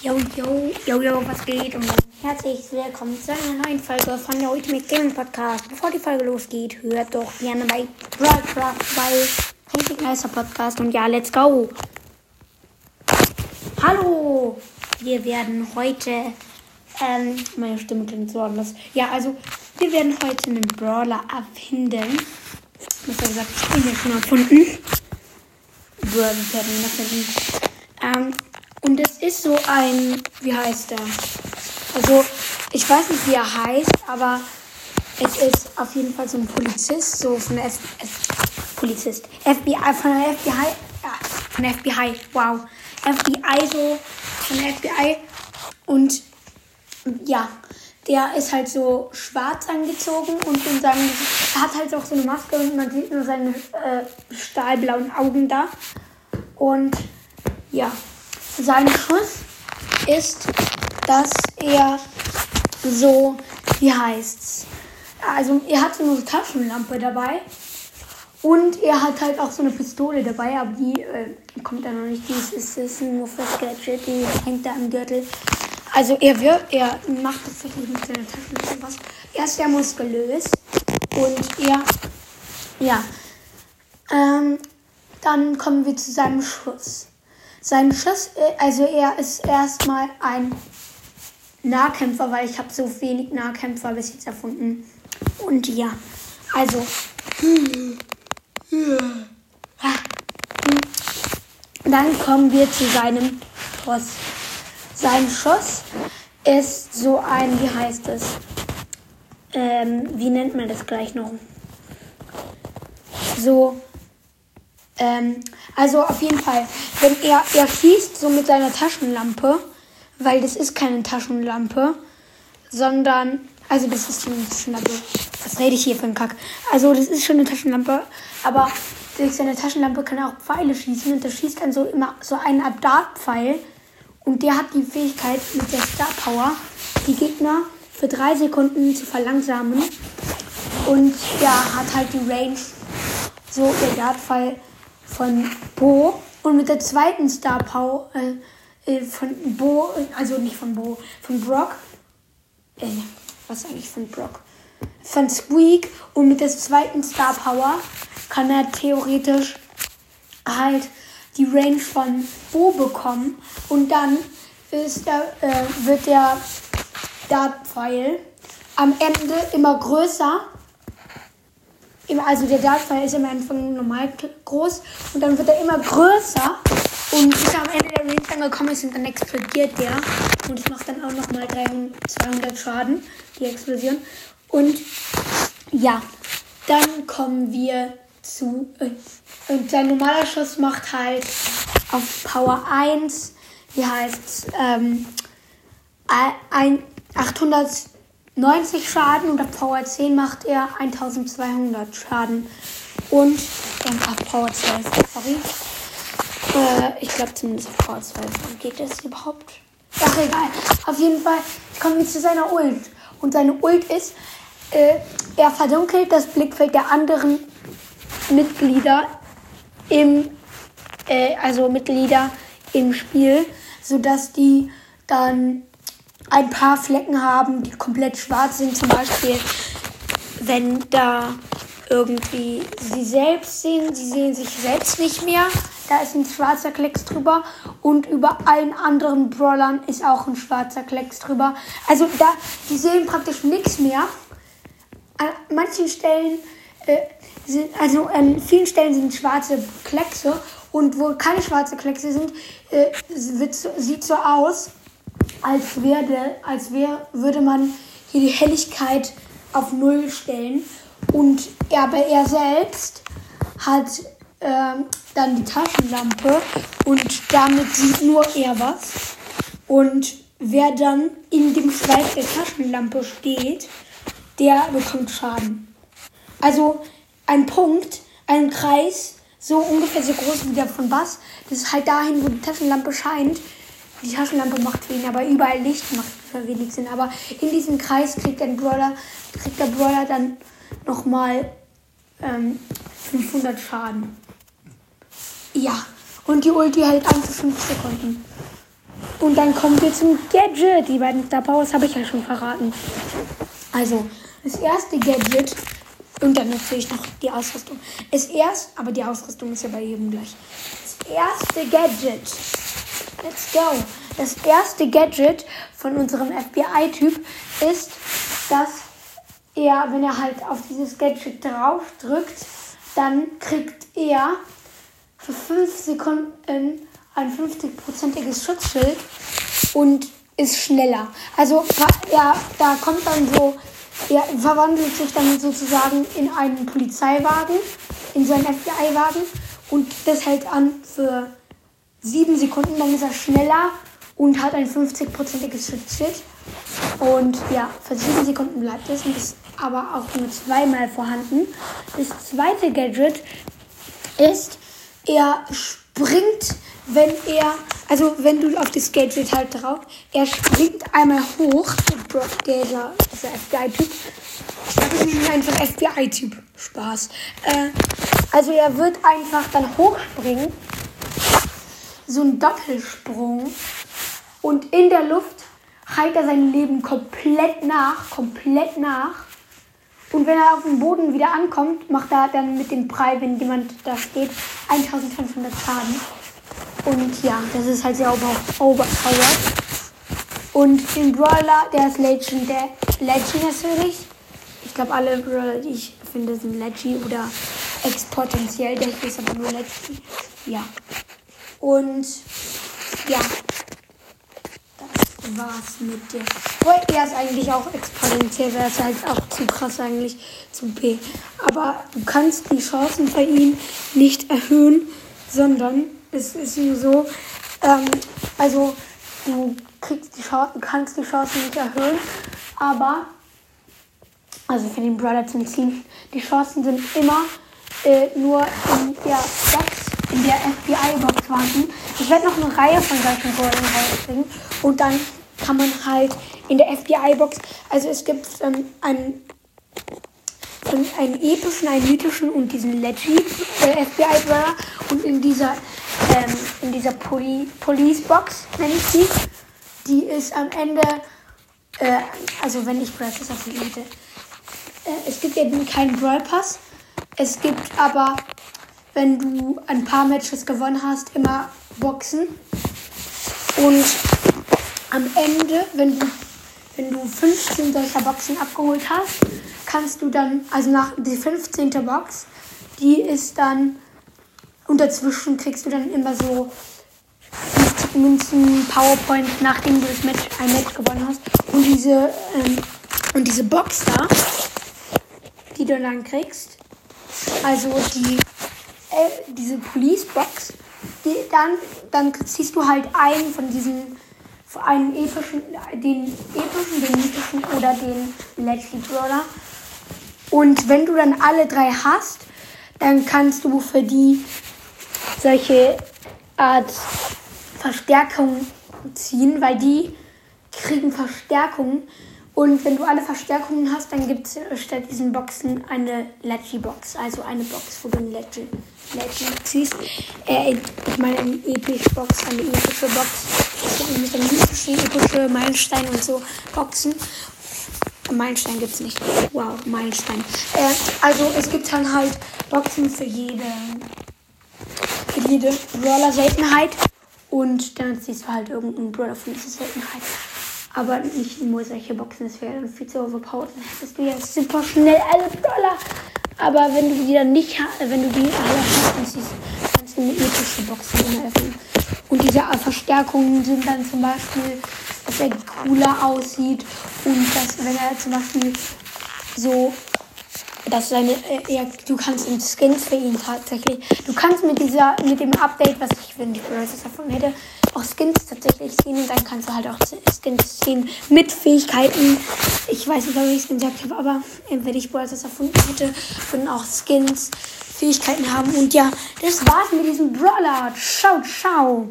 Yo, yo, yo, yo, was geht? Und herzlich willkommen zu einer neuen Folge von der Ultimate Gaming Podcast. Bevor die Folge losgeht, hört doch gerne bei Broadcraft bei richtig nicer Podcast. Und ja, let's go! Hallo! Wir werden heute, ähm, meine Stimme klingt so anders. Ja, also, wir werden heute einen Brawler erfinden. Besser gesagt, ich bin ja schon erfunden. Brawler werden ihn erfinden. Ähm, und es ist so ein, wie heißt er? Also, ich weiß nicht, wie er heißt, aber es ist auf jeden Fall so ein Polizist, so von der F F Polizist. FBI, von der FBI, ja, von der FBI, wow. FBI, so von der FBI. Und ja, der ist halt so schwarz angezogen und in seinem, er hat halt auch so eine Maske und man sieht nur seine äh, stahlblauen Augen da. Und ja, sein Schuss ist, dass er so, wie heißt's? Also er hat so eine Taschenlampe dabei und er hat halt auch so eine Pistole dabei, aber die äh, kommt da noch nicht. Die ist, ist, ist nur Gadget, die hängt da am Gürtel. Also er wird, er macht tatsächlich mit seiner Taschenlampe was. Er ist sehr muskulös und er, ja. Ähm, dann kommen wir zu seinem Schuss. Sein Schuss, äh, also er ist erstmal ein Nahkämpfer, weil ich habe so wenig Nahkämpfer bis jetzt erfunden. Und ja, also. Dann kommen wir zu seinem Schuss. Sein Schuss ist so ein, wie heißt es? Ähm, wie nennt man das gleich noch? So, ähm, also auf jeden Fall, wenn er, er schießt so mit seiner Taschenlampe, weil das ist keine Taschenlampe, sondern, also das ist schon eine Taschenlampe. Was rede ich hier für einen Kack? Also das ist schon eine Taschenlampe, aber durch seine Taschenlampe kann er auch Pfeile schießen und er schießt dann so immer so einen Art Dartpfeil und der hat die Fähigkeit mit der Star Power, die Gegner für drei Sekunden zu verlangsamen und der hat halt die Range, so der Dartpfeil von Bo und mit der zweiten Star Power äh, äh, von Bo, also nicht von Bo, von Brock, äh, was eigentlich von Brock, von Squeak und mit der zweiten Star Power kann er theoretisch halt die Range von Bo bekommen und dann ist der, äh, wird der Dartpfeil am Ende immer größer also der Dartpfeil ist am Anfang normal groß und dann wird er immer größer und bis er am Ende der Range angekommen ist und dann explodiert der und es macht dann auch nochmal 200 Schaden, die Explosion. Und ja, dann kommen wir zu, äh, und sein normaler Schuss macht halt auf Power 1, wie heißt ähm, 800 90 Schaden und auf Power 10 macht er 1200 Schaden. Und ähm, auf Power 12, sorry. Äh, ich glaube zumindest auf Power 12. Geht das überhaupt? Ach, egal. Auf jeden Fall kommen wir zu seiner Ult. Und seine Ult ist, äh, er verdunkelt das Blickfeld der anderen Mitglieder im, äh, also Mitglieder im Spiel, sodass die dann ein paar Flecken haben, die komplett schwarz sind. Zum Beispiel, wenn da irgendwie sie selbst sehen, sie sehen sich selbst nicht mehr. Da ist ein schwarzer Klecks drüber und über allen anderen Brawlern ist auch ein schwarzer Klecks drüber. Also da, die sehen praktisch nichts mehr. An manchen Stellen äh, sind, also an vielen Stellen sind schwarze Kleckse und wo keine schwarze Kleckse sind, äh, sieht so aus, als, wäre, als wär, würde man hier die Helligkeit auf Null stellen. Und er, aber er selbst hat ähm, dann die Taschenlampe und damit sieht nur er was. Und wer dann in dem Schweif der Taschenlampe steht, der bekommt Schaden. Also ein Punkt, ein Kreis, so ungefähr so groß wie der von Bass, das ist halt dahin, wo die Taschenlampe scheint, die Taschenlampe macht wenig, aber überall Licht macht für wenig Sinn. Aber in diesem Kreis kriegt der Brawler, kriegt der Brawler dann nochmal ähm, 500 Schaden. Ja, und die Ulti hält 1 zu 5 Sekunden. Und dann kommen wir zum Gadget. Die beiden Star Powers habe ich ja schon verraten. Also, das erste Gadget und dann natürlich noch die Ausrüstung. Es erst, aber die Ausrüstung ist ja bei jedem gleich. Das erste Gadget. Let's go. Das erste Gadget von unserem FBI-Typ ist, dass er, wenn er halt auf dieses Gadget drauf drückt, dann kriegt er für 5 Sekunden ein 50-prozentiges Schutzschild und ist schneller. Also ja, da kommt dann so, er verwandelt sich dann sozusagen in einen Polizeiwagen, in so einen FBI-Wagen und das hält an für 7 Sekunden, dann ist er schneller und hat ein 50-prozentiges Schutzschild. Und ja, für 7 Sekunden bleibt es und ist aber auch nur zweimal vorhanden. Das zweite Gadget ist, er springt, wenn er, also wenn du auf das Gadget halt drauf, er springt einmal hoch, der, dieser, dieser FBI-Typ. Das ist einfach FBI-Typ. Spaß. Äh, also er wird einfach dann hochspringen, so ein Doppelsprung und in der Luft heilt er sein Leben komplett nach, komplett nach. Und wenn er auf dem Boden wieder ankommt, macht er dann mit dem Prall, wenn jemand da steht, 1500 Schaden. Und ja, das ist halt sehr overpowered. Und den Brawler, der ist Legend, der Legend natürlich. Ich glaube, alle Brawler, die ich finde, sind Legend oder exponentiell. Der ist aber nur Legend. Ja. Und ja, war's mit dir. Obwohl er ist eigentlich auch exponentiell, wäre es halt auch zu krass eigentlich zu B. Aber du kannst die Chancen bei ihm nicht erhöhen, sondern es ist nur so, ähm, also du kriegst die Chancen, kannst die Chancen nicht erhöhen, aber also für den Brother zum Ziehen, die Chancen sind immer äh, nur in der Box, in der FBI-Box vorhanden. Ich werde noch eine Reihe von solchen Brawlern rausbringen. Und dann kann man halt in der FBI-Box, also es gibt ähm, einen, einen epischen, einen mythischen und diesen Leggy äh, FBI-Brawler und in dieser, ähm, in dieser Poli Police-Box, nenne ich sie, die ist am Ende, äh, also wenn ich Brawl Pass hätte, äh, es gibt eben keinen Brawl Pass, es gibt aber, wenn du ein paar Matches gewonnen hast, immer Boxen und am Ende, wenn du, wenn du 15 solcher Boxen abgeholt hast, kannst du dann, also nach die 15. Box, die ist dann, und dazwischen kriegst du dann immer so 50 Münzen, PowerPoint, nachdem du das Match, ein Match gewonnen hast. Und diese, ähm, und diese Box da, die du dann kriegst, also die, äh, diese Police Box, die, dann, dann ziehst du halt einen von diesen einen epischen, den epischen, den mythischen oder den Legendary Brawler. Und wenn du dann alle drei hast, dann kannst du für die solche Art Verstärkung ziehen, weil die kriegen Verstärkung und wenn du alle Verstärkungen hast, dann gibt es statt diesen Boxen eine Leggy-Box. Also eine Box, wo du ein Leggy, Leggy ziehst. Äh, ich meine eine epische Box, eine epische Box. Es gibt nämlich dann mythische, epische Meilensteine und so Boxen. Meilenstein gibt es nicht. Wow, Meilenstein. Äh, also es gibt dann halt Boxen für jede, für jede Brawler-Seltenheit. Und dann ziehst du halt irgendeinen Brawler von dieser Seltenheit. Aber nicht nur solche Boxen, das wäre dann viel zu overpowered. Dann hättest du ja super schnell alle Brawler. Aber wenn du die dann nicht wenn du die alle hast, dann kannst du eine epische Boxen öffnen. Und diese Verstärkungen sind dann zum Beispiel, dass er cooler aussieht und dass, wenn er zum Beispiel so dass seine, äh, du kannst in Skins für ihn tatsächlich, du kannst mit dieser, mit dem Update, was ich, wenn ich Brawlers davon hätte, auch Skins tatsächlich ziehen und dann kannst du halt auch Skins ziehen mit Fähigkeiten. Ich weiß nicht, ob ich gesagt habe, aber äh, wenn ich Brawlers erfunden hätte, würden auch Skins Fähigkeiten haben. Und ja, das war's mit diesem Brawler. Ciao, ciao.